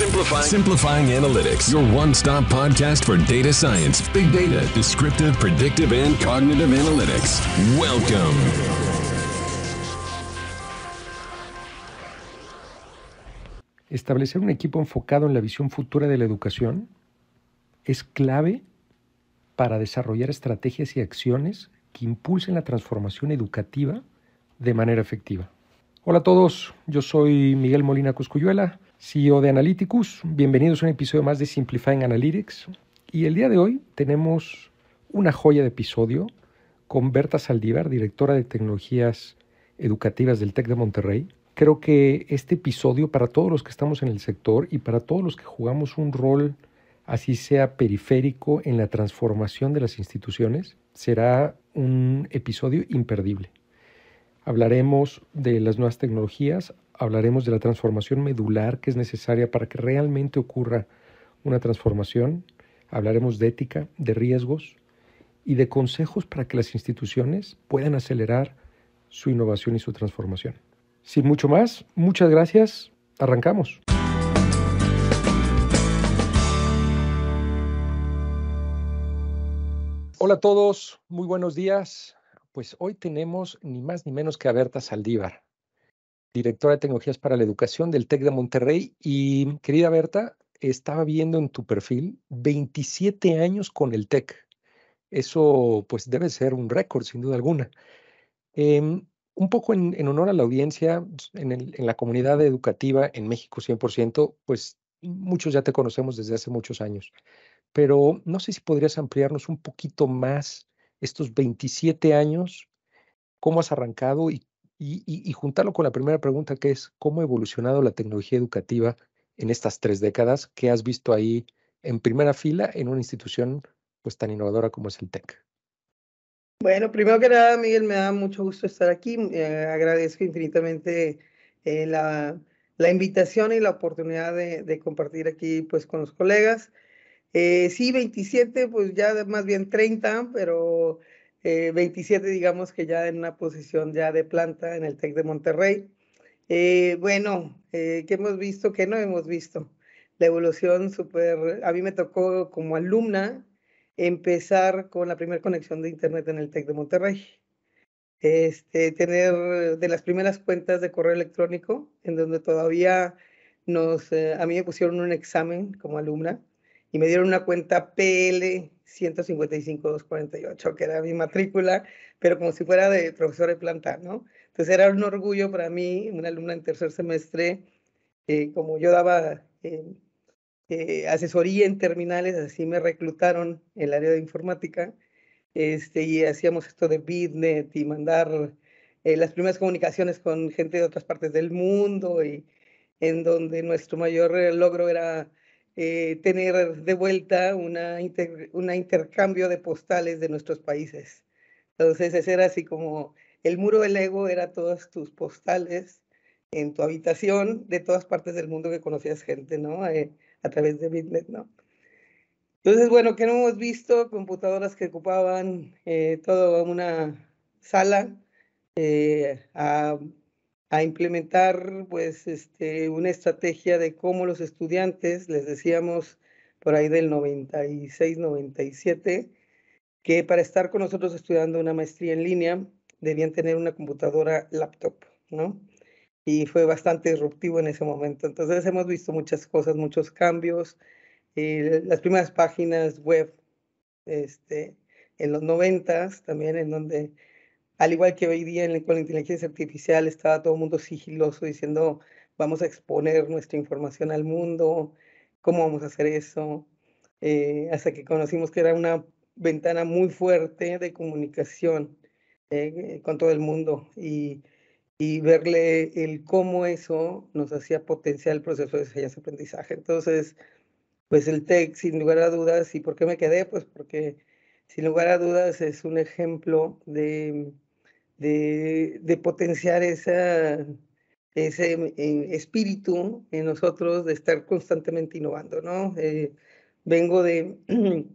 Simplifying. Simplifying Analytics, your one stop podcast for data science, big data, descriptive, predictive, and cognitive analytics. Welcome. Establecer un equipo enfocado en la visión futura de la educación es clave para desarrollar estrategias y acciones que impulsen la transformación educativa de manera efectiva. Hola a todos, yo soy Miguel Molina Cuscuyuela, CEO de Analyticus. Bienvenidos a un episodio más de Simplifying Analytics. Y el día de hoy tenemos una joya de episodio con Berta Saldívar, directora de tecnologías educativas del TEC de Monterrey. Creo que este episodio para todos los que estamos en el sector y para todos los que jugamos un rol así sea periférico en la transformación de las instituciones, será un episodio imperdible. Hablaremos de las nuevas tecnologías, hablaremos de la transformación medular que es necesaria para que realmente ocurra una transformación, hablaremos de ética, de riesgos y de consejos para que las instituciones puedan acelerar su innovación y su transformación. Sin mucho más, muchas gracias, arrancamos. Hola a todos, muy buenos días. Pues hoy tenemos ni más ni menos que a Berta Saldívar, directora de tecnologías para la educación del TEC de Monterrey. Y querida Berta, estaba viendo en tu perfil 27 años con el TEC. Eso pues debe ser un récord, sin duda alguna. Em, un poco en, honor a la audiencia, en, en la comunidad educativa en México 100%, pues muchos ya te conocemos desde hace muchos años, pero no sé si podrías ampliarnos un poquito más estos 27 años, cómo has arrancado y, y, juntarlo con la primera pregunta que es, ¿cómo ha evolucionado la tecnología educativa en estas tres décadas que has visto ahí en primera fila en una institución pues tan innovadora como es el TEC? Bueno, primero que nada, Miguel, me da mucho gusto estar aquí. Eh, agradezco infinitamente eh, la, la, invitación y la oportunidad de, de, compartir aquí pues con los colegas. Eh, sí, 27, pues ya más bien 30, pero 27 eh, digamos que ya en una posición ya de planta en el TEC de Monterrey. Eh, bueno, ¿qué hemos visto? ¿Qué no hemos visto? La evolución súper, a mí me tocó como alumna empezar con la primera conexión de Internet en el TEC de Monterrey. Este, tener de las primeras cuentas de correo electrónico, en donde todavía nos, a mí me pusieron un examen como alumna y me dieron una cuenta PL 155-248, que era mi matrícula, pero como si fuera de profesor de planta, ¿no? Entonces era un orgullo para mí, una alumna en tercer semestre, eh, como yo daba eh, eh, asesoría en terminales, así me reclutaron en el área de informática, este, y hacíamos esto de Bitnet y mandar las primeras comunicaciones con gente de otras partes del mundo, y en donde nuestro mayor logro era eh, tener de vuelta una, una intercambio de postales de nuestros países. Entonces, ese era así como el muro del ego, era todas tus postales en tu habitación de todas partes del mundo que conocías gente, ¿no? Eh, a través de Bitnet, ¿no? Entonces, bueno, ¿qué no hemos visto? Computadoras que ocupaban eh, toda una sala a a implementar pues este, una estrategia de cómo los estudiantes, les decíamos por ahí del 96, 97, que para estar con nosotros estudiando una maestría en línea debían tener una computadora laptop, ¿no? Y fue bastante disruptivo en ese momento. Entonces hemos visto muchas cosas, muchos cambios. Eh, las primeras páginas web este, en los 90 también, en donde al igual que hoy día con la inteligencia artificial estaba todo el mundo sigiloso diciendo vamos a exponer nuestra información al mundo, cómo vamos a hacer eso, eh, hasta que conocimos que era una ventana muy fuerte de comunicación eh, con todo el mundo y, y, verle el cómo eso nos hacía potenciar el proceso de enseñanza-aprendizaje. Entonces, pues el TEC, sin lugar a dudas, ¿y por qué me quedé? Pues porque sin lugar a dudas es un ejemplo de de, potenciar esa, ese eh, espíritu en nosotros de estar constantemente innovando, ¿no? Eh, vengo de,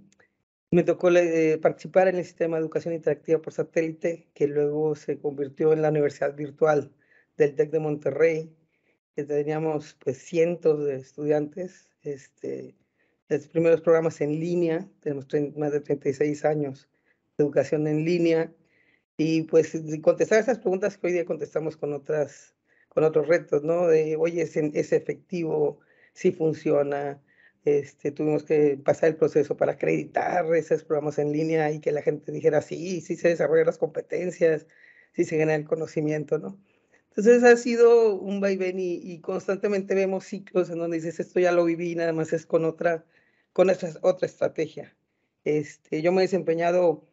me tocó eh, participar en el sistema de educación interactiva por satélite, que luego se convirtió en la universidad virtual del TEC de Monterrey. que teníamos pues cientos de estudiantes, este, los primeros programas en línea, tenemos más de 36 años de educación en línea, y pues contestar esas preguntas que hoy día contestamos con otras con otros retos, ¿no? De, oye, es, efectivo, si funciona, este, tuvimos que pasar el proceso para acreditar esos programas en línea y que la gente dijera, sí, sí se desarrollan las competencias, sí se genera el conocimiento, ¿no? Entonces ha sido un vaivén y, y, constantemente vemos ciclos en donde dices, esto ya lo viví, nada más es con otra, con otra, otra estrategia. Este, yo me he desempeñado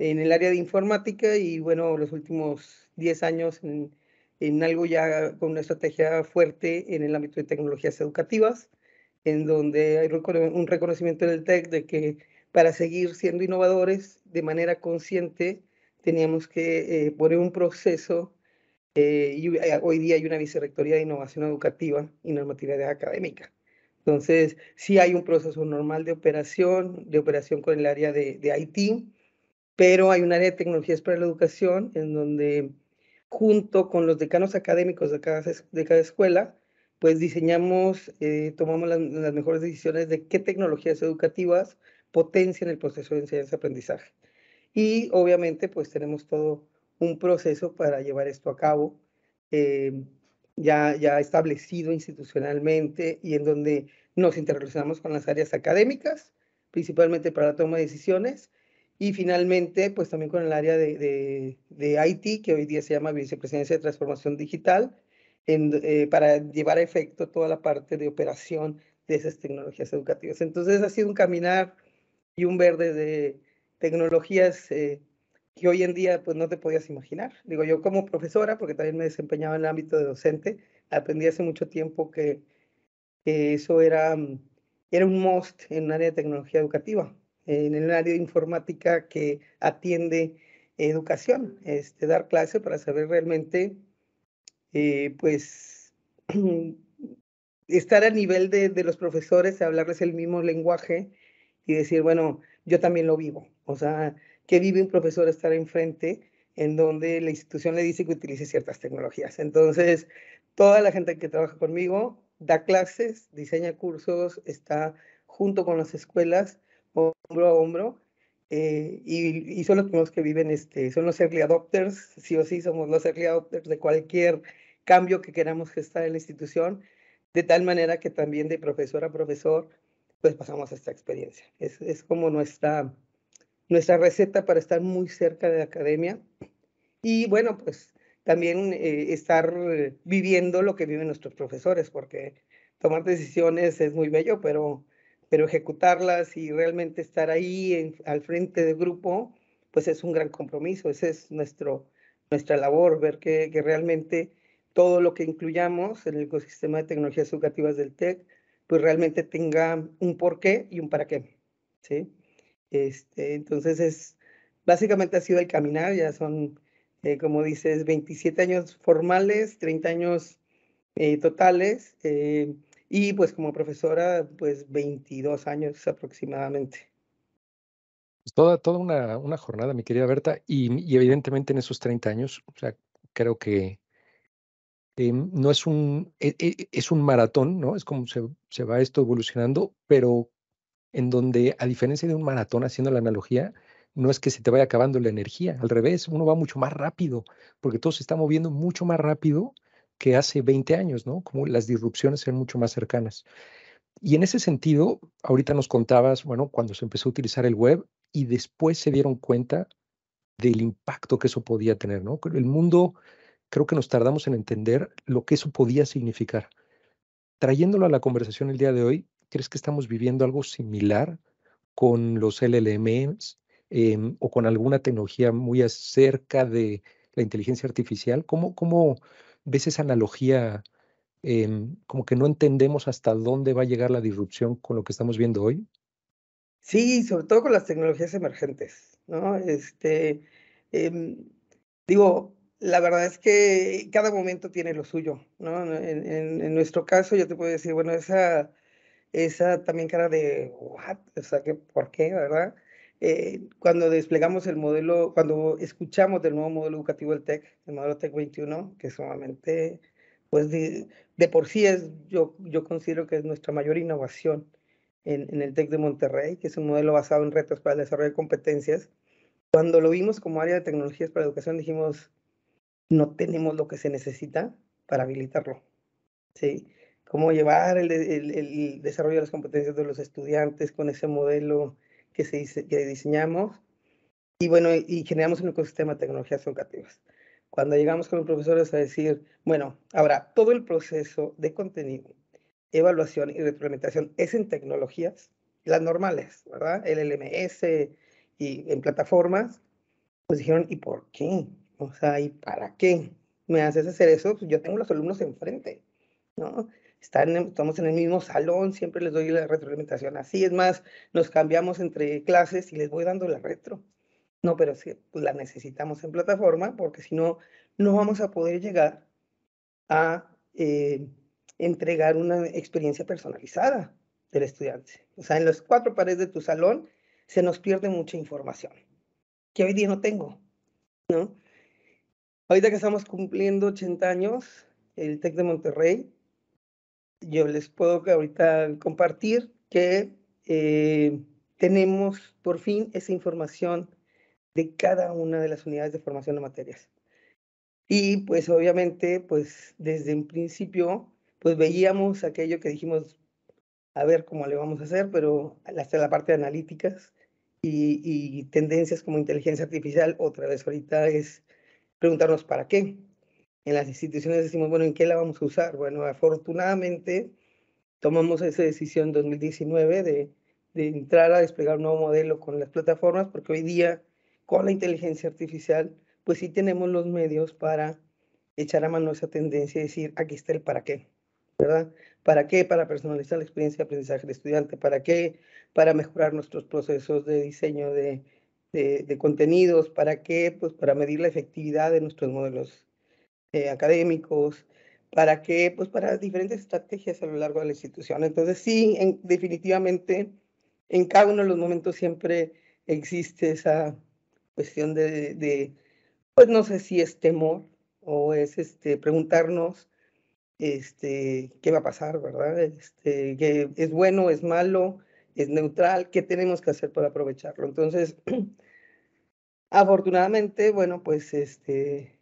en el área de informática y bueno, los últimos 10 años en, en algo ya con una estrategia fuerte en el ámbito de tecnologías educativas, en donde hay un reconocimiento del TEC de que para seguir siendo innovadores de manera consciente teníamos que eh, poner un proceso eh, y hoy día hay una vicerrectoría de innovación educativa y normatividad académica. Entonces, sí hay un proceso normal de operación, de operación con el área de, de IT, pero hay un área de tecnologías para la educación en donde junto con los decanos académicos de cada, de cada escuela, pues diseñamos, eh, tomamos las, mejores decisiones de qué tecnologías educativas potencian el proceso de enseñanza-aprendizaje. Y obviamente, pues tenemos todo un proceso para llevar esto a cabo, eh, ya, ya establecido institucionalmente y en donde nos interrelacionamos con las áreas académicas, principalmente para la toma de decisiones, y finalmente, pues también con el área de, de, IT, que hoy día se llama Vicepresidencia de Transformación Digital, eh, para llevar a efecto toda la parte de operación de esas tecnologías educativas. Entonces ha sido un caminar y un verde de tecnologías eh, que hoy en día pues no te podías imaginar. Digo, yo como profesora, porque también me desempeñaba en el ámbito de docente, aprendí hace mucho tiempo que, que eso era, era un must en un área de tecnología educativa en el área de informática que atiende educación, este, dar clase para saber realmente, eh, pues, estar a nivel de, de, los profesores, hablarles el mismo lenguaje y decir, bueno, yo también lo vivo. O sea, que vive un profesor estar enfrente en donde la institución le dice que utilice ciertas tecnologías. Entonces, toda la gente que trabaja conmigo da clases, diseña cursos, está junto con las escuelas hombro a hombro. Eh, y, son los primeros que viven, este, son los early adopters, sí o sí somos los early adopters de cualquier cambio que queramos gestar en la institución, de tal manera que también de profesor a profesor, pues pasamos esta experiencia. Es, es como nuestra, nuestra receta para estar muy cerca de la academia y bueno, pues también eh, estar viviendo lo que viven nuestros profesores, porque tomar decisiones es muy bello, pero pero ejecutarlas y realmente estar ahí al frente del grupo, pues es un gran compromiso. Esa es nuestro, nuestra labor, ver que, que, realmente todo lo que incluyamos en el ecosistema de tecnologías educativas del TEC, pues realmente tenga un porqué y un para qué. ¿sí? Este, entonces, es, básicamente ha sido el caminar, ya son, eh, como dices, 27 años formales, 30 años eh, totales. Eh, y pues como profesora, pues 22 años aproximadamente. Pues, toda, toda una, una jornada, mi querida Berta, y, evidentemente en esos 30 años, o sea, creo que no es un, e, e, es un maratón, ¿no? Es como se, se va esto evolucionando, pero en donde, a diferencia de un maratón, haciendo la analogía, no es que se te vaya acabando la energía, al revés, uno va mucho más rápido, porque todo se está moviendo mucho más rápido que hace 20 años, ¿no? Como las disrupciones eran mucho más cercanas. Y en ese sentido, ahorita nos contabas, bueno, cuando se empezó a utilizar el web y después se dieron cuenta del impacto que eso podía tener, ¿no? El mundo, creo que nos tardamos en entender lo que eso podía significar. Trayéndolo a la conversación el día de hoy, ¿crees que estamos viviendo algo similar con los LLMs em, o con alguna tecnología muy acerca de la inteligencia artificial? ¿Cómo, cómo, ves esa analogía, em, como que no entendemos hasta dónde va a llegar la disrupción con lo que estamos viendo hoy? Sí, sobre todo con las tecnologías emergentes, ¿no? Este, em, digo, la verdad es que cada momento tiene lo suyo, ¿no? En, en, nuestro caso, yo te puedo decir, bueno, esa, esa también cara de, ¿what? O sea, que, ¿por qué, verdad? Eh, cuando desplegamos el modelo, cuando escuchamos del nuevo modelo educativo del TEC, el modelo TEC 21, que es sumamente pues de, de, por sí es, yo, yo considero que es nuestra mayor innovación en, en el TEC de Monterrey, que es un modelo basado en retos para el desarrollo de competencias. Cuando lo vimos como área de tecnologías para educación, dijimos, no tenemos lo que se necesita para habilitarlo. ¿sí? Cómo llevar el, el, el desarrollo de las competencias de los estudiantes con ese modelo que, se, que diseñamos y bueno, y generamos un ecosistema de tecnologías educativas. Cuando llegamos con los profesores a decir, bueno, ahora todo el proceso de contenido, evaluación y retroalimentación es en tecnologías, las normales, ¿verdad? El LMS y en plataformas, pues dijeron, ¿y por qué? O sea, ¿y para qué me haces hacer eso? Pues yo tengo los alumnos enfrente, ¿no? Están, estamos en el mismo salón, siempre les doy la retroalimentación así. Es más, nos cambiamos entre clases y les voy dando la retro. No, pero sí, pues la necesitamos en plataforma porque si no, no vamos a poder llegar a eh, entregar una experiencia personalizada del estudiante. O sea, en las cuatro paredes de tu salón se nos pierde mucha información que hoy día no tengo, ¿no? Ahorita que estamos cumpliendo 80 años, el TEC de Monterrey, yo les puedo ahorita compartir que eh, tenemos por fin esa información de cada una de las unidades de formación de materias. Y pues obviamente, pues desde un principio, pues veíamos aquello que dijimos, a ver cómo le vamos a hacer, pero hasta la parte de analíticas y, y tendencias como inteligencia artificial, otra vez ahorita es preguntarnos para qué. En las instituciones decimos, bueno, ¿en qué la vamos a usar? Bueno, afortunadamente tomamos esa decisión en 2019 de, de entrar a desplegar un nuevo modelo con las plataformas, porque hoy día con la inteligencia artificial, pues sí tenemos los medios para echar a mano esa tendencia y decir, aquí está el para qué, ¿verdad? ¿Para qué? Para personalizar la experiencia de aprendizaje del estudiante. ¿Para qué? Para mejorar nuestros procesos de diseño de, de, de contenidos. ¿Para qué? Pues para medir la efectividad de nuestros modelos eh, académicos. ¿Para qué? Pues para diferentes estrategias a lo largo de la institución. Entonces sí, en, definitivamente, en cada uno de los momentos siempre existe esa cuestión de, de, pues no sé si es temor o es este, preguntarnos este, qué va a pasar, ¿verdad? Este, que es bueno, es malo, es neutral, qué tenemos que hacer para aprovecharlo. Entonces, afortunadamente, bueno, pues este,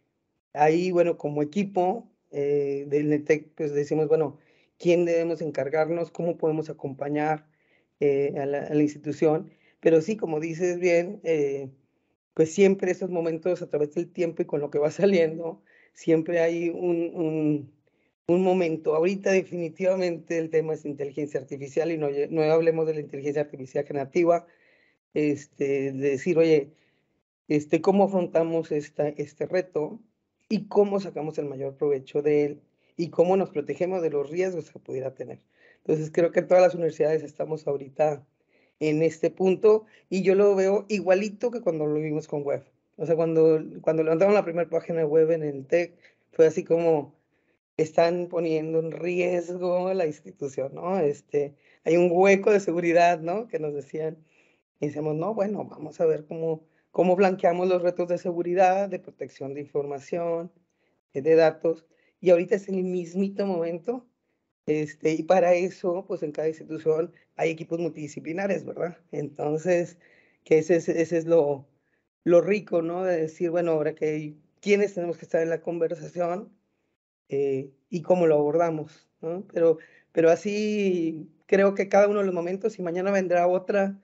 ahí, bueno, como equipo eh, del NETEC, pues decimos, bueno, ¿quién debemos encargarnos? ¿Cómo podemos acompañar eh, a, la, institución? Pero sí, como dices bien, eh, pues siempre esos momentos a través del tiempo y con lo que va saliendo, siempre hay un, un, momento. Ahorita definitivamente el tema es inteligencia artificial y no, no hablemos de la inteligencia artificial generativa, este, de decir, oye, este, cómo afrontamos esta, este reto y cómo sacamos el mayor provecho de él y cómo nos protegemos de los riesgos que pudiera tener. Entonces creo que todas las universidades estamos ahorita en este punto y yo lo veo igualito que cuando lo vimos con web. O sea, cuando, cuando levantamos la primera página web en el TEC, fue así como están poniendo en riesgo la institución, ¿no? Este, hay un hueco de seguridad, ¿no? Que nos decían. Y decíamos, no, bueno, vamos a ver cómo, cómo blanqueamos los retos de seguridad, de protección de información, de datos. Y ahorita es el mismito momento este, y para eso, pues en cada institución hay equipos multidisciplinares, ¿verdad? Entonces, que ese es, ese es lo, lo rico, ¿no? De decir, bueno, ahora que quiénes tenemos que estar en la conversación eh, y cómo lo abordamos, ¿no? Pero, pero así creo que cada uno de los momentos, y mañana vendrá otra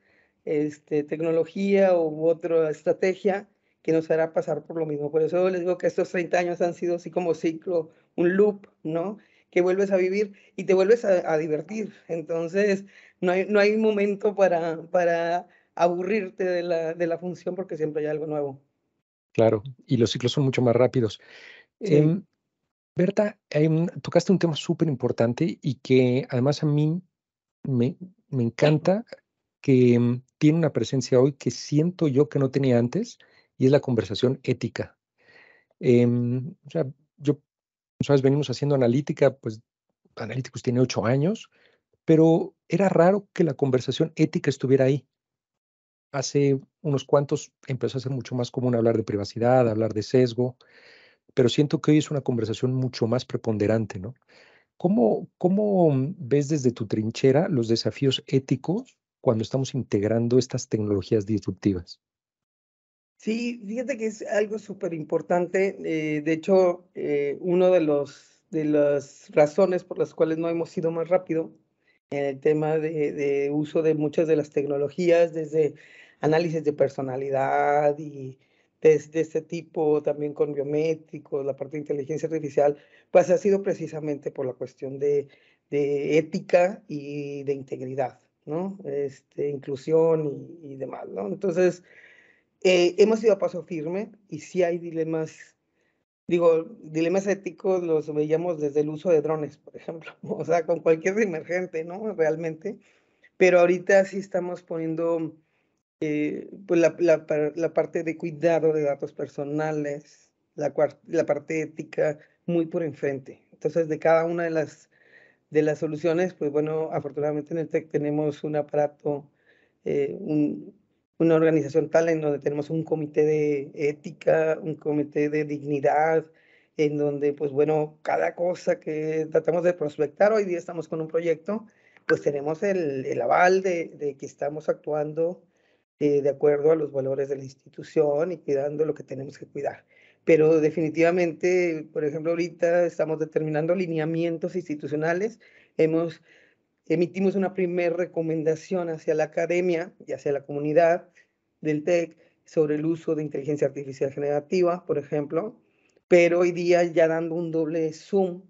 este, tecnología u otra estrategia que nos hará pasar por lo mismo. Por eso les digo que estos 30 años han sido así como ciclo, un loop, ¿no? que vuelves a vivir y te vuelves a, a divertir. Entonces, no hay, no hay momento para, para aburrirte de la, de la función porque siempre hay algo nuevo. Claro, y los ciclos son mucho más rápidos. Sí. Eh, Berta, eh, tocaste un tema súper importante y que además a mí me, me encanta que um, tiene una presencia hoy que siento yo que no tenía antes y es la conversación ética. Eh, o sea, yo sabes, venimos haciendo analítica, pues Analíticos tiene ocho años, pero era raro que la conversación ética estuviera ahí. Hace unos cuantos empezó a ser mucho más común hablar de privacidad, hablar de sesgo, pero siento que hoy es una conversación mucho más preponderante, ¿no? ¿Cómo, ¿Cómo ves desde tu trinchera los desafíos éticos cuando estamos integrando estas tecnologías disruptivas? Sí, fíjate que es algo súper importante. Eh, de hecho, eh, uno de los de las razones por las cuales no hemos ido más rápido en el tema de, uso de muchas de las tecnologías, desde análisis de personalidad y de, de, este tipo, también con biométricos, la parte de inteligencia artificial, pues ha sido precisamente por la cuestión de ética y de integridad, ¿no? Este, inclusión y, demás, ¿no? Entonces, eh, hemos ido a paso firme y sí hay dilemas, digo, dilemas éticos los veíamos desde el uso de drones, por ejemplo, o sea, con cualquier emergente, ¿no? Realmente, pero ahorita sí estamos poniendo eh, pues la, la, la, parte de cuidado de datos personales, la, la parte ética muy por enfrente. Entonces, de cada una de las, de las soluciones, pues bueno, afortunadamente en el TEC tenemos un aparato, eh, un, una organización tal en donde tenemos un comité de ética, un comité de dignidad, en donde, pues bueno, cada cosa que tratamos de prospectar, hoy día estamos con un proyecto, pues tenemos el, aval de, de, que estamos actuando eh, de acuerdo a los valores de la institución y cuidando lo que tenemos que cuidar. Pero definitivamente, por ejemplo, ahorita estamos determinando lineamientos institucionales, hemos emitimos una primera recomendación hacia la academia y hacia la comunidad del TEC sobre el uso de inteligencia artificial generativa, por ejemplo, pero hoy día ya dando un doble zoom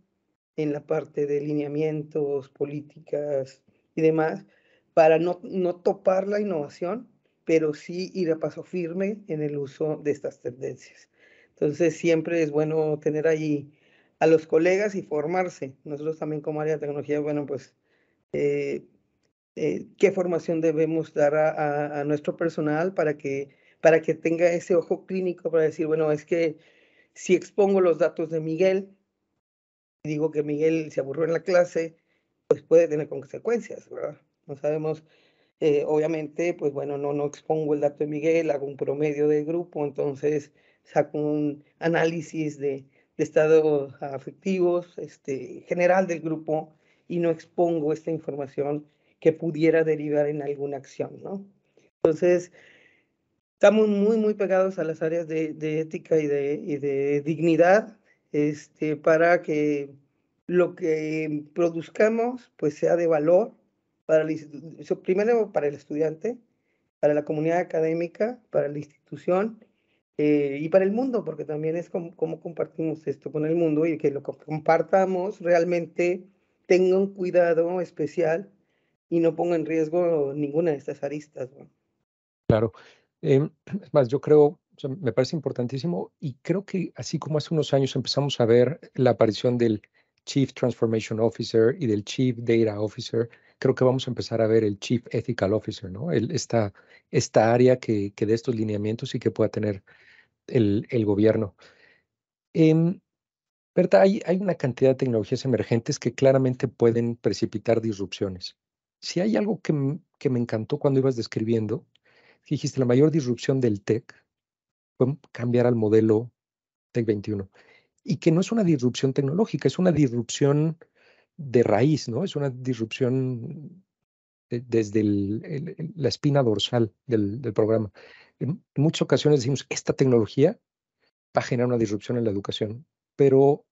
en la parte de lineamientos, políticas y demás, para no, no topar la innovación, pero sí ir a paso firme en el uso de estas tendencias. Entonces, siempre es bueno tener ahí a los colegas y formarse. Nosotros también como área de tecnología, bueno, pues eh, eh, qué formación debemos dar a, nuestro personal para que, para que tenga ese ojo clínico para decir, bueno, es que si expongo los datos de Miguel, digo que Miguel se aburrió en la clase, pues puede tener consecuencias, ¿verdad? No sabemos, eh, obviamente, pues bueno, no, no expongo el dato de Miguel, hago un promedio de grupo, entonces saco un análisis de, de estados afectivos este, general del grupo y no expongo esta información que pudiera derivar en alguna acción, ¿no? Entonces, estamos muy, muy pegados a las áreas de, de ética y de, y de, dignidad este, para que lo que produzcamos pues sea de valor para el, primero para el estudiante, para la comunidad académica, para la institución eh, y para el mundo, porque también es como, como compartimos esto con el mundo y que lo compartamos realmente tenga un cuidado especial y no ponga en riesgo ninguna de estas aristas. ¿no? Claro. Eh, es más, yo creo, o sea, me parece importantísimo y creo que así como hace unos años empezamos a ver la aparición del Chief Transformation Officer y del Chief Data Officer, creo que vamos a empezar a ver el Chief Ethical Officer, ¿no? El, esta, esta área que, que dé estos lineamientos y que pueda tener el, el gobierno. Eh, hay, hay una cantidad de tecnologías emergentes que claramente pueden precipitar disrupciones. Si hay algo que, que me encantó cuando ibas describiendo, dijiste, la mayor disrupción del TEC fue cambiar al modelo TEC 21. Y que no es una disrupción tecnológica, es una disrupción de raíz, ¿no? Es una disrupción de, desde la espina dorsal del, programa. En, muchas ocasiones decimos, esta tecnología va a generar una disrupción en la educación pero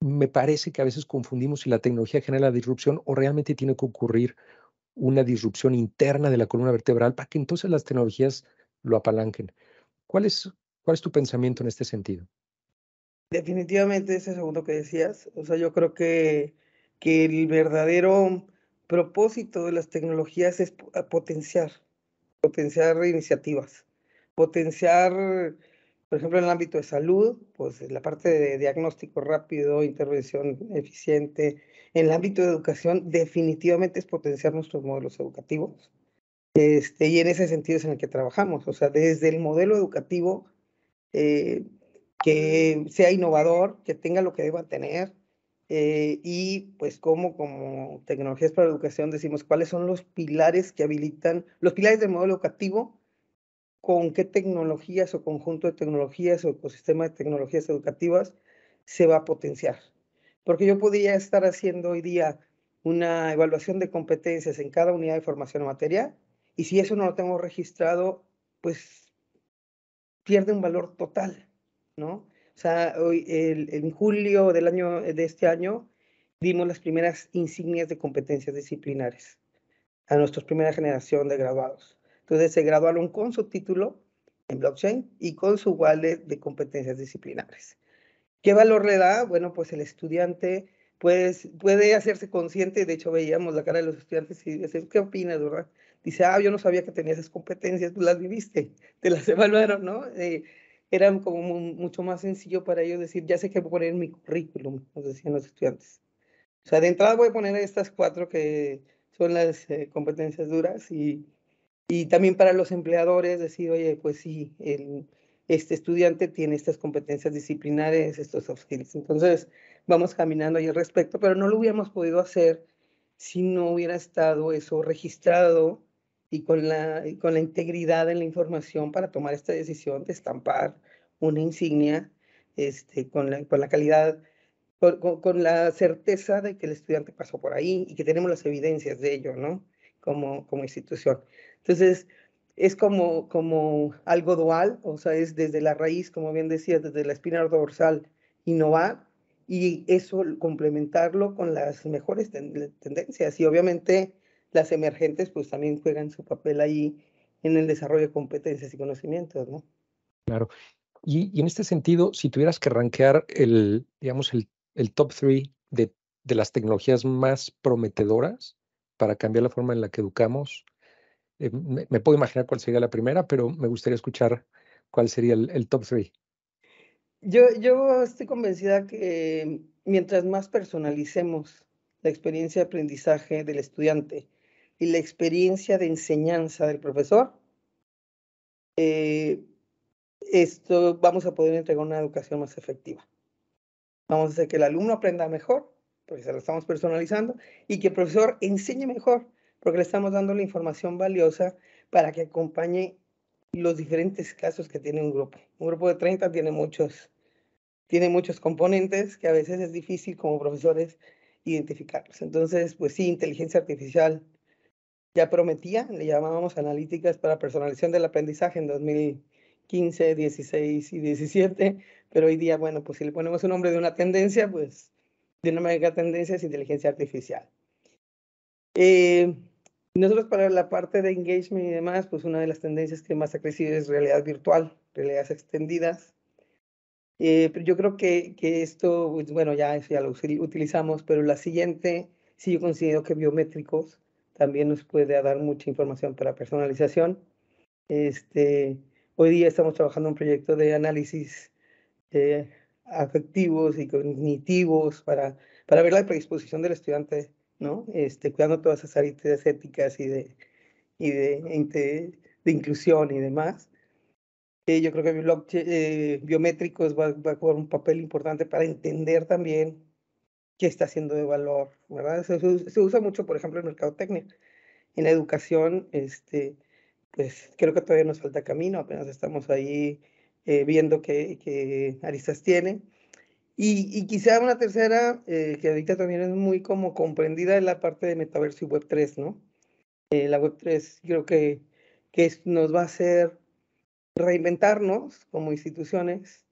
me parece que a veces confundimos si la tecnología genera la disrupción o realmente tiene que ocurrir una disrupción interna de la columna vertebral para que entonces las tecnologías lo apalanquen. ¿Cuál es, cuál es tu pensamiento en este sentido? Definitivamente ese segundo que decías, o sea, yo creo que, que el verdadero propósito de las tecnologías es potenciar, potenciar iniciativas, potenciar por ejemplo, en el ámbito de salud, pues la parte de diagnóstico rápido, intervención eficiente. En el ámbito de educación, definitivamente es potenciar nuestros modelos educativos. Este, y en ese sentido es en el que trabajamos. O sea, desde el modelo educativo, eh, que sea innovador, que tenga lo que deba tener. Eh, y pues como como tecnologías para la educación decimos cuáles son los pilares que habilitan, los pilares del modelo educativo con qué tecnologías o conjunto de tecnologías o ecosistema de tecnologías educativas se va a potenciar. Porque yo podría estar haciendo hoy día una evaluación de competencias en cada unidad de formación o materia, y si eso no lo tengo registrado, pues pierde un valor total, ¿no? O sea, hoy, en julio del año, de este año, dimos las primeras insignias de competencias disciplinares a nuestra primera generación de graduados. Entonces se graduaron con su título en blockchain y con su wallet de competencias disciplinares. ¿Qué valor le da? Bueno, pues el estudiante puede, puede hacerse consciente, de hecho veíamos la cara de los estudiantes y decir, ¿qué opinas, verdad? Dice, ah, yo no sabía que tenía esas competencias, tú las viviste, te las evaluaron, ¿no? Eh, era como mucho más sencillo para ellos decir, ya sé qué poner en mi currículum, nos decían los estudiantes. O sea, de entrada voy a poner estas cuatro que son las eh, competencias duras y, y también para los empleadores decir, oye, pues sí, el, este estudiante tiene estas competencias disciplinares, estos soft skills. Entonces, vamos caminando ahí al respecto, pero no lo hubiéramos podido hacer si no hubiera estado eso registrado y con la, con la integridad en la información para tomar esta decisión de estampar una insignia este, con, la, con la calidad, con, con, la certeza de que el estudiante pasó por ahí y que tenemos las evidencias de ello, ¿no? Como, como institución. Entonces, es como, como algo dual, o sea, es desde la raíz, como bien decías, desde la espina dorsal, innovar y eso complementarlo con las mejores tendencias. Y obviamente las emergentes pues también juegan su papel ahí en el desarrollo de competencias y conocimientos, ¿no? Claro. Y, en este sentido, si tuvieras que rankear el, digamos, el, el top three de, de, las tecnologías más prometedoras para cambiar la forma en la que educamos, eh, me, puedo imaginar cuál sería la primera, pero me gustaría escuchar cuál sería el, el top three. Yo, yo estoy convencida que mientras más personalicemos la experiencia de aprendizaje del estudiante y la experiencia de enseñanza del profesor, eh, esto vamos a poder entregar una educación más efectiva. Vamos a hacer que el alumno aprenda mejor, porque se lo estamos personalizando, y que el profesor enseñe mejor, porque le estamos dando la información valiosa para que acompañe los diferentes casos que tiene un grupo. Un grupo de 30 tiene muchos, tiene muchos componentes que a veces es difícil como profesores identificarlos. Entonces, pues sí, inteligencia artificial ya prometía, le llamábamos analíticas para personalización del aprendizaje en 2015, 16 y 17, pero hoy día, bueno, pues si le ponemos un nombre de una tendencia, pues de una mega tendencia es inteligencia artificial. Eh, nosotros para la parte de engagement y demás, pues una de las tendencias que más ha crecido es realidad virtual, realidades extendidas. Eh, pero yo creo que, que esto, pues, bueno, ya, ya lo utilizamos, pero la siguiente, sí yo considero que biométricos también nos puede dar mucha información para personalización. Este, hoy día estamos trabajando en un proyecto de análisis eh, afectivos y cognitivos para, para ver la predisposición del estudiante, ¿no? Este, cuidando todas esas áreas éticas y de, y de, de inclusión y demás. Eh, yo creo que eh, biométricos va, va, a jugar un papel importante para entender también qué está haciendo de valor, ¿verdad? Se, se usa mucho, por ejemplo, en mercadotecnia. En la educación, este, pues creo que todavía nos falta camino, apenas estamos ahí eh, viendo qué, qué, aristas tiene. Y, y, quizá una tercera, eh, que ahorita también es muy como comprendida, es la parte de metaverso y Web3, ¿no? Eh, la Web3 creo que, que nos va a hacer reinventarnos como instituciones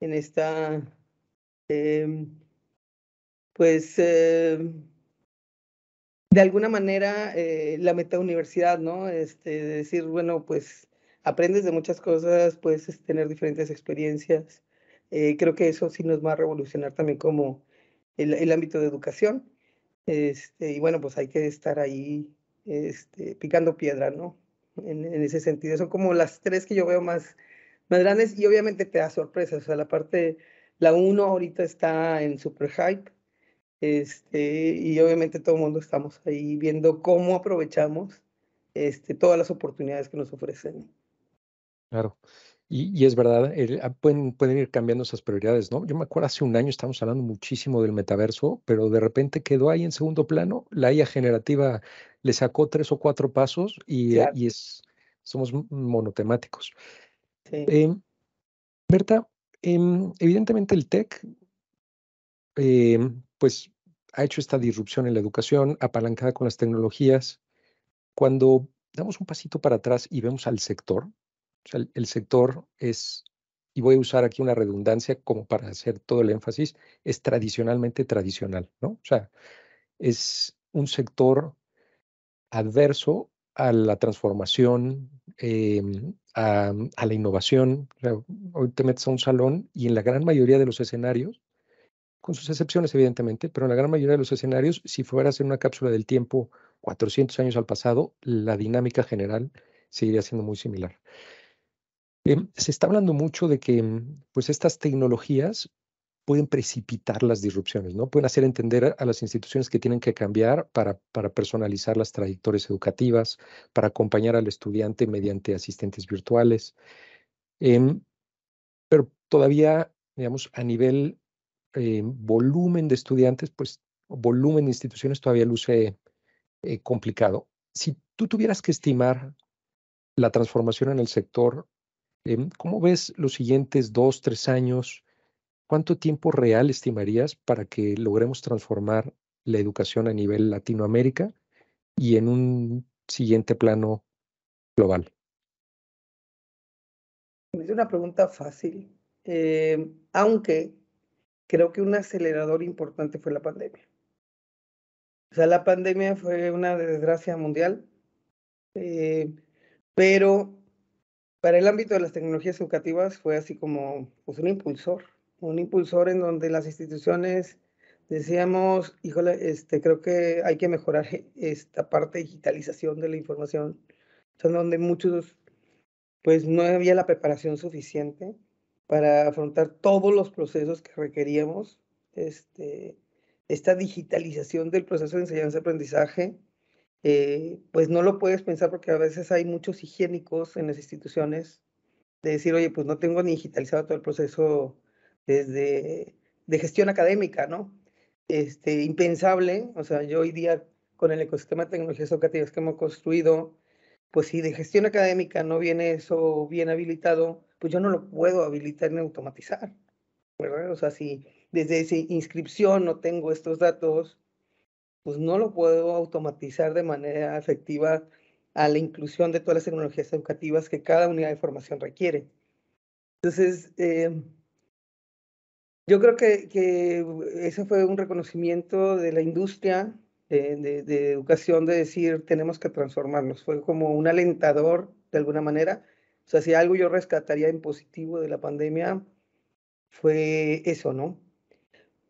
en esta, eh, pues, eh, de alguna manera, eh, la meta universidad, ¿no? Este, decir, bueno, pues, aprendes de muchas cosas, puedes tener diferentes experiencias. Eh, creo que eso sí nos va a revolucionar también como el, el ámbito de educación. Este, y bueno, pues hay que estar ahí este, picando piedra, ¿no? en, en, ese sentido. Son como las tres que yo veo más, más grandes y obviamente te da sorpresas. O sea, la parte, la uno ahorita está en super hype. Este, y obviamente todo el mundo estamos ahí viendo cómo aprovechamos este, todas las oportunidades que nos ofrecen. Claro. Y, y, es verdad, el, ah, pueden, pueden ir cambiando esas prioridades, ¿no? Yo me acuerdo hace un año estábamos hablando muchísimo del metaverso, pero de repente quedó ahí en segundo plano. La IA generativa le sacó tres o cuatro pasos y, claro. y es, somos monotemáticos. Em, Berta, em, evidentemente el TEC, em, pues ha hecho esta disrupción en la educación apalancada con las tecnologías. Cuando damos un pasito para atrás y vemos al sector, el, sector es, y voy a usar aquí una redundancia como para hacer todo el énfasis, es tradicionalmente tradicional, ¿no? O sea, es un sector adverso a la transformación, em, a, la innovación. hoy te metes a un salón y en la gran mayoría de los escenarios, con sus excepciones evidentemente, pero en la gran mayoría de los escenarios, si fueras en una cápsula del tiempo 400 años al pasado, la dinámica general seguiría siendo muy similar. Em, se está hablando mucho de que em, pues estas tecnologías pueden precipitar las disrupciones, ¿no? Pueden hacer entender a las instituciones que tienen que cambiar para, para personalizar las trayectorias educativas, para acompañar al estudiante mediante asistentes virtuales. Em, pero todavía, digamos, a nivel volumen de estudiantes, pues volumen de instituciones todavía luce eh, complicado. Si tú tuvieras que estimar la transformación en el sector Em, ¿Cómo ves los siguientes dos, tres años? ¿Cuánto tiempo real estimarías para que logremos transformar la educación a nivel Latinoamérica y en un siguiente plano global? Es una pregunta fácil, em, aunque creo que un acelerador importante fue la pandemia. O sea, la pandemia fue una desgracia mundial, eh, pero para el ámbito de las tecnologías educativas fue así como pues, un impulsor, un impulsor en donde las instituciones decíamos, híjole, este, creo que hay que mejorar esta parte de digitalización de la información, donde muchos, pues no había la preparación suficiente para afrontar todos los procesos que requeríamos, este, esta digitalización del proceso de enseñanza-aprendizaje, eh, pues no lo puedes pensar porque a veces hay muchos higiénicos en las instituciones de decir, oye, pues no tengo ni digitalizado todo el proceso desde de gestión académica, ¿no? Este, impensable, o sea, yo hoy día con el ecosistema de tecnologías educativas que hemos construido, pues si de gestión académica no viene eso bien habilitado, pues yo no lo puedo habilitar ni automatizar, ¿verdad? O sea, si desde esa inscripción no tengo estos datos, pues no lo puedo automatizar de manera efectiva a la inclusión de todas las tecnologías educativas que cada unidad de formación requiere. Entonces, eh, yo creo que, que, ese fue un reconocimiento de la industria de, de, educación de decir, tenemos que transformarnos. Fue como un alentador de alguna manera. O sea, si algo yo rescataría en positivo de la pandemia, fue eso, ¿no?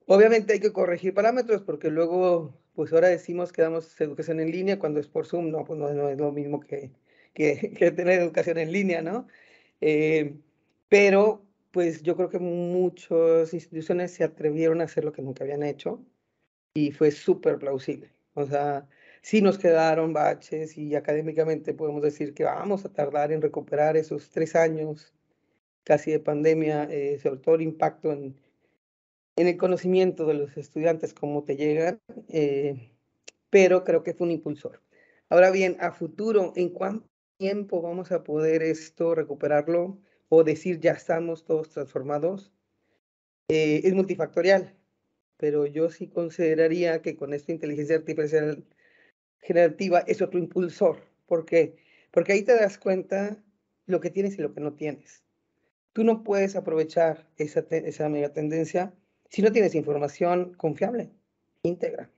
Obviamente hay que corregir parámetros porque luego pues ahora decimos que damos educación en línea cuando es por Zoom, no, pues no, es lo mismo que, que, tener educación en línea, ¿no? Eh, pero pues yo creo que muchas instituciones se atrevieron a hacer lo que nunca habían hecho y fue súper plausible. O sea, sí nos quedaron baches y académicamente podemos decir que vamos a tardar en recuperar esos tres años casi de pandemia, eh, sobre todo el impacto en, en el conocimiento de los estudiantes, cómo te llegan, eh, pero creo que fue un impulsor. Ahora bien, a futuro, ¿en cuánto tiempo vamos a poder esto recuperarlo o decir ya estamos todos transformados? Eh, es multifactorial, pero yo sí consideraría que con esta inteligencia artificial generativa es otro impulsor. ¿Por qué? Porque ahí te das cuenta lo que tienes y lo que no tienes. Tú no puedes aprovechar esa, esa mega tendencia si no tienes información confiable, íntegra.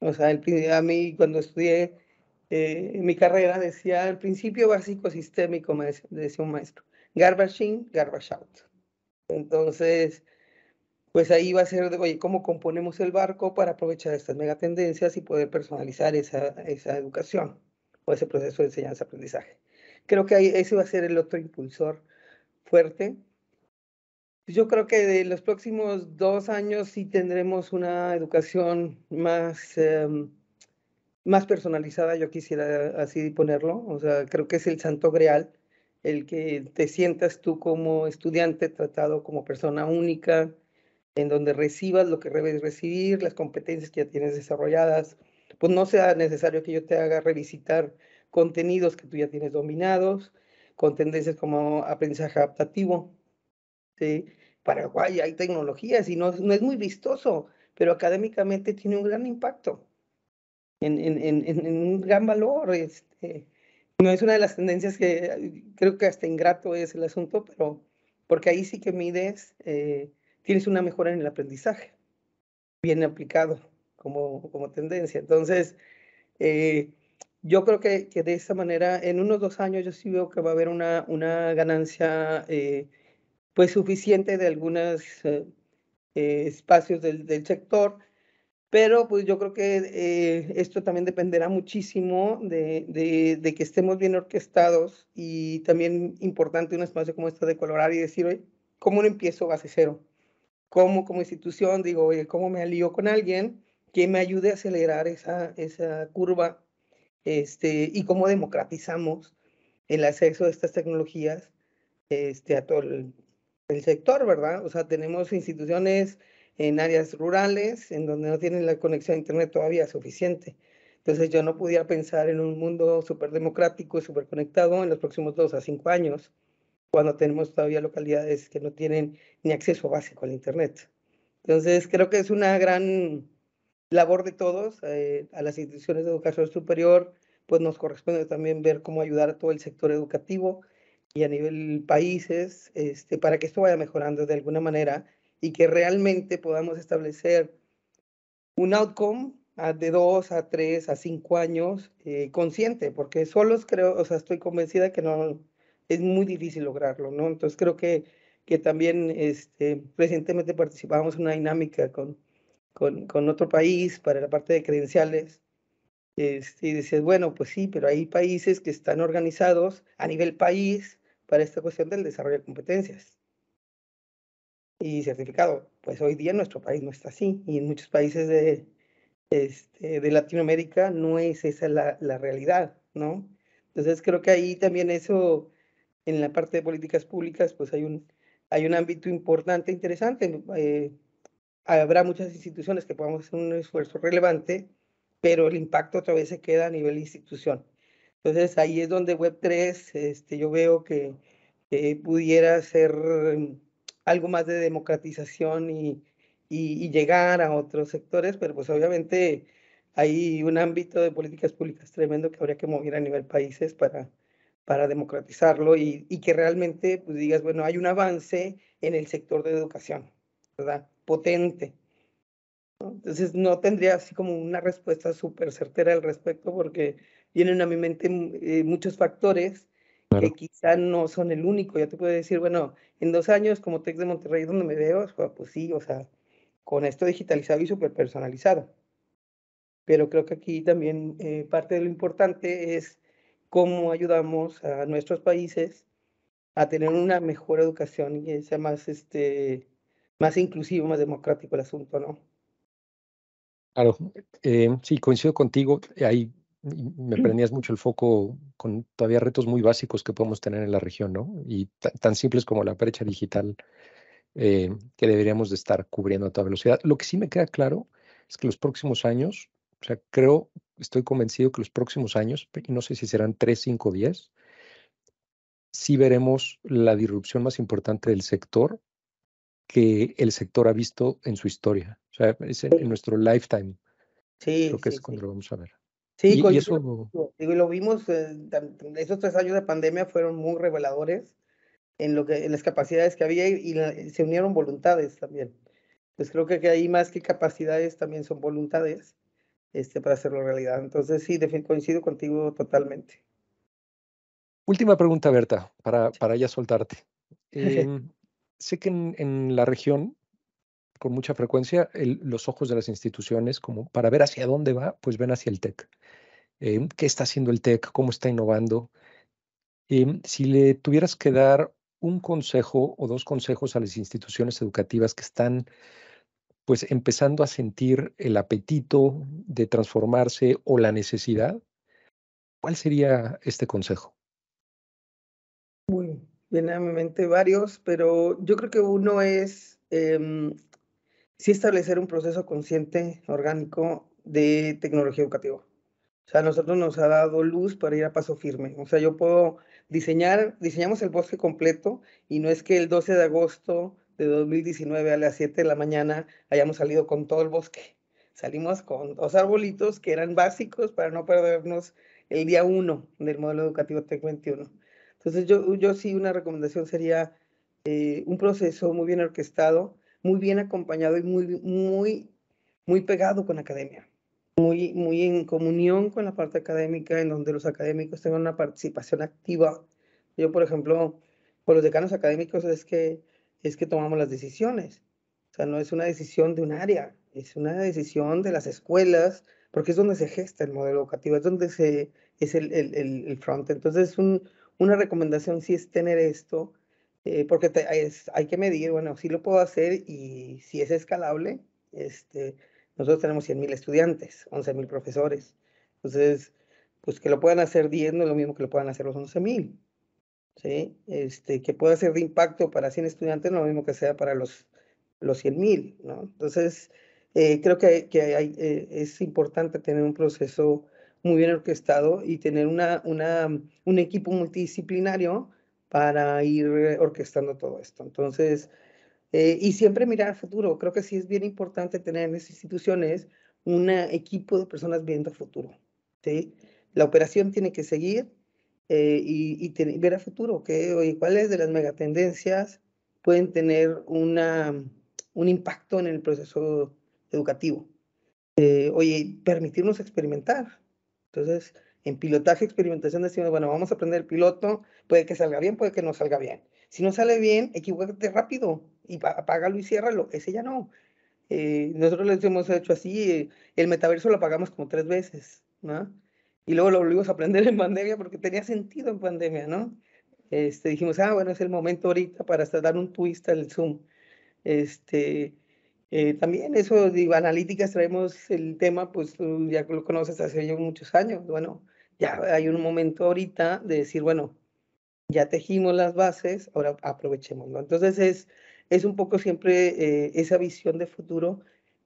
O sea, el, a mí cuando estudié eh, mi carrera decía el principio básico sistémico, me decía, un maestro, garbage in, garbage out. Entonces, pues ahí va a ser, de, oye, ¿cómo componemos el barco para aprovechar estas megatendencias y poder personalizar esa, esa educación o ese proceso de enseñanza-aprendizaje? Creo que ahí, ese va a ser el otro impulsor fuerte yo creo que de los próximos dos años sí tendremos una educación más, em, más personalizada, yo quisiera así ponerlo. O sea, creo que es el santo grial, el que te sientas tú como estudiante tratado como persona única, en donde recibas lo que debes recibir, las competencias que ya tienes desarrolladas. Pues no sea necesario que yo te haga revisitar contenidos que tú ya tienes dominados, con tendencias como aprendizaje adaptativo. ¿sí? Paraguay hay tecnologías y no, no es muy vistoso, pero académicamente tiene un gran impacto, en, en, en, en un gran valor. Este, no es una de las tendencias que creo que hasta ingrato es el asunto, pero porque ahí sí que mides, eh, tienes una mejora en el aprendizaje, bien aplicado como, como tendencia. Entonces, eh, yo creo que, que, de esta manera, en unos dos años, yo sí veo que va a haber una, una ganancia eh, pues suficiente de algunos espacios del, del sector pero pues yo creo que eh, esto también dependerá muchísimo de, de, que estemos bien orquestados y también importante un espacio como este de colorar y decir, ¿cómo no empiezo base cero? ¿Cómo como institución digo, oye, cómo me alío con alguien que me ayude a acelerar esa, esa curva este, y cómo democratizamos el acceso a estas tecnologías este, a todo el, el sector, ¿verdad? O sea, tenemos instituciones en áreas rurales, en donde no tienen la conexión a Internet todavía suficiente. Entonces yo no podía pensar en un mundo súper democrático y súper conectado en los próximos dos a cinco años, cuando tenemos todavía localidades que no tienen ni acceso básico al Internet. Entonces creo que es una gran labor de todos, eh, a las instituciones de educación superior, pues nos corresponde también ver cómo ayudar a todo el sector educativo y a nivel países, este, para que esto vaya mejorando de alguna manera y que realmente podamos establecer un outcome de dos a tres a cinco años eh, consciente, porque solos creo, o sea, estoy convencida que no, es muy difícil lograrlo, ¿no? Entonces creo que, que también este, recientemente participábamos en una dinámica con, con, con otro país para la parte de credenciales, este, y decías, bueno, pues sí, pero hay países que están organizados a nivel país para esta cuestión del desarrollo de competencias y certificado. Pues hoy día nuestro país no está así y en muchos países de, este, de Latinoamérica no es esa la, la, realidad, ¿no? Entonces creo que ahí también eso, en la parte de políticas públicas, pues hay un, hay un ámbito importante, interesante. Eh, habrá muchas instituciones que podamos hacer un esfuerzo relevante, pero el impacto otra vez se queda a nivel institución. Entonces ahí es donde Web3, este, yo veo que pudiera ser algo más de democratización y, y, llegar a otros sectores, pero pues obviamente hay un ámbito de políticas públicas tremendo que habría que mover a nivel países para, para democratizarlo y, y, que realmente pues digas, bueno, hay un avance en el sector de educación, ¿verdad? Potente. ¿no? Entonces no tendría así como una respuesta súper certera al respecto porque vienen a mi mente eh, muchos factores que quizá no son el único. Ya te puedo decir, bueno, en dos años como Tec de Monterrey, donde me veo, pues sí, o sea, con esto digitalizado y súper personalizado. Pero creo que aquí también eh, parte de lo importante es cómo ayudamos a nuestros países a tener una mejor educación y que sea más, este, más inclusivo, más democrático el asunto, ¿no? Claro, eh, sí, coincido contigo. Hay me prendías mucho el foco con todavía retos muy básicos que podemos tener en la región, ¿no? Y tan simples como la brecha digital eh, que deberíamos de estar cubriendo a toda velocidad. Lo que sí me queda claro es que los próximos años, o sea, creo, estoy convencido que los próximos años, y no sé si serán 3, 5, 10, sí veremos la disrupción más importante del sector que el sector ha visto en su historia. O sea, es en, en nuestro lifetime. Sí, creo que sí, es cuando sí. lo vamos a ver. Sí, Y, y eso... eso, digo, lo vimos, eh, esos tres años de pandemia fueron muy reveladores en, lo que, en las capacidades que había y, y la, se unieron voluntades también. Pues creo que, que ahí más que capacidades también son voluntades este, para hacerlo realidad. Entonces sí, coincido contigo totalmente. última pregunta, Berta, para, para ya soltarte. Eh, sé que en, en, la región, con mucha frecuencia, el, los ojos de las instituciones, como para ver hacia dónde va, pues ven hacia el TEC. Eh, ¿Qué está haciendo el TEC? ¿Cómo está innovando? Eh, si le tuvieras que dar un consejo o dos consejos a las instituciones educativas que están pues empezando a sentir el apetito de transformarse o la necesidad, ¿cuál sería este consejo? Muy viene a mi mente varios, pero yo creo que uno es eh, sí establecer un proceso consciente, orgánico de tecnología educativa. O sea, a nosotros nos ha dado luz para ir a paso firme. O sea, yo puedo diseñar, diseñamos el bosque completo y no es que el 12 de agosto de 2019 a las 7 de la mañana hayamos salido con todo el bosque. Salimos con dos arbolitos que eran básicos para no perdernos el día 1 del modelo educativo TEC 21. Entonces, yo, yo sí, una recomendación sería eh, un proceso muy bien orquestado, muy bien acompañado y muy, muy, muy pegado con la academia muy, muy en comunión con la parte académica, en donde los académicos tengan una participación activa. Yo, por ejemplo, con los decanos académicos es que, es que tomamos las decisiones. O sea, no es una decisión de un área, es una decisión de las escuelas, porque es donde se gesta el modelo educativo, es donde se, es el, el, el front. Entonces, un, una recomendación sí es tener esto, eh, porque es, hay que medir, bueno, sí lo puedo hacer y si es escalable, este, nosotros tenemos 100.000 estudiantes, 11.000 profesores. Entonces, pues que lo puedan hacer 10 no es lo mismo que lo puedan hacer los 11.000. ¿sí? Este, que pueda ser de impacto para 100 estudiantes no lo mismo que sea para los, los 100.000. ¿no? Entonces, eh, creo que, que hay, eh, es importante tener un proceso muy bien orquestado y tener una, una, un equipo multidisciplinario para ir orquestando todo esto. Entonces, eh, y siempre mirar al futuro. Creo que sí es bien importante tener en esas instituciones un equipo de personas viendo al futuro. ¿sí? La operación tiene que seguir eh, y, ver al futuro. ¿qué? Oye, ¿Cuáles de las megatendencias pueden tener una, un impacto en el proceso educativo? Eh, oye, permitirnos experimentar. Entonces, en pilotaje, experimentación, decimos, bueno, vamos a aprender el piloto, puede que salga bien, puede que no salga bien. Si no sale bien, equivócate rápido y apágalo y ciérralo. Ese ya no. Eh, nosotros les hemos hecho así, eh, el metaverso lo apagamos como tres veces, ¿no? Y luego lo volvimos a aprender en pandemia porque tenía sentido en pandemia, ¿no? Este, dijimos, ah, bueno, es el momento ahorita para hasta dar un twist al Zoom. Este, eh, también eso, digo, analíticas, traemos el tema, pues ya lo conoces hace muchos años. Bueno, ya hay un momento ahorita de decir, bueno, ya tejimos las bases, ahora aprovechémoslo. Entonces es, es un poco siempre eh, esa visión de futuro.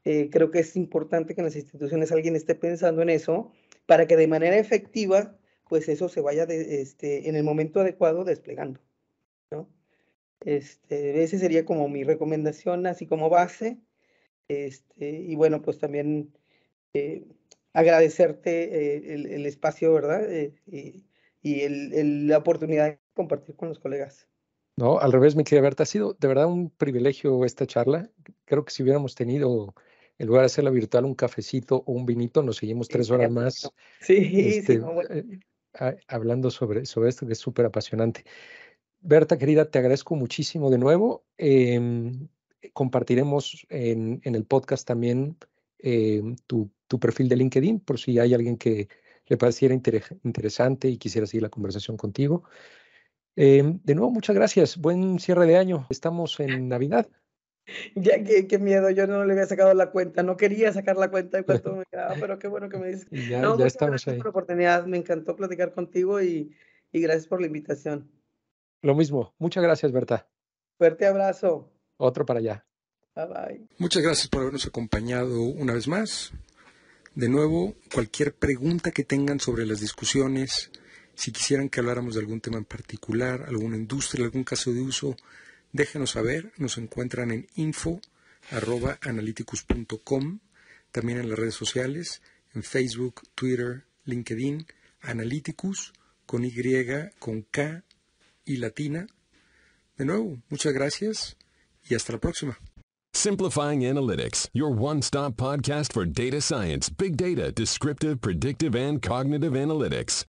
Eh, creo que es importante que en las instituciones alguien esté pensando en eso para que de manera efectiva, pues eso se vaya de, este, en el momento adecuado desplegando. ¿no? Este, ese sería como mi recomendación, así como base. Este, y bueno, pues también eh, agradecerte el, el, espacio, ¿verdad? y, y el, la oportunidad de compartir con los colegas. No, al revés, mi querida Berta, ha sido de verdad un privilegio esta charla. Creo que si hubiéramos tenido, en lugar de hacerla virtual, un cafecito o un vinito, nos seguimos tres horas más. Sí, este, sí, eh, hablando sobre, sobre esto que es súper apasionante. Berta, querida, te agradezco muchísimo de nuevo. Em, compartiremos en, en, el podcast también em, tu, tu, perfil de LinkedIn por si hay alguien que le pareciera interesante y quisiera seguir la conversación contigo. Em, de nuevo, muchas gracias. Buen cierre de año. Estamos en Navidad. Ya, qué, qué, miedo, yo no le había sacado la cuenta, no quería sacar la cuenta de cuánto me quedaba, pero qué bueno que me dices. Ya, no, ya estamos ahí. por la oportunidad, me encantó platicar contigo y, y gracias por la invitación. Lo mismo, muchas gracias, Berta. Fuerte abrazo. Otro para allá. Bye bye. Muchas gracias por habernos acompañado una vez más. De nuevo, cualquier pregunta que tengan sobre las discusiones, si quisieran que habláramos de algún tema en particular, alguna industria, algún caso de uso, déjenos saber. Nos encuentran en info.analyticus.com, también en las redes sociales, en Facebook, Twitter, LinkedIn, Analyticus, con Y, con K y latina. De nuevo, muchas gracias y hasta la próxima. Simplifying Analytics, your one stop podcast for data science, big data, descriptive, predictive, and cognitive analytics.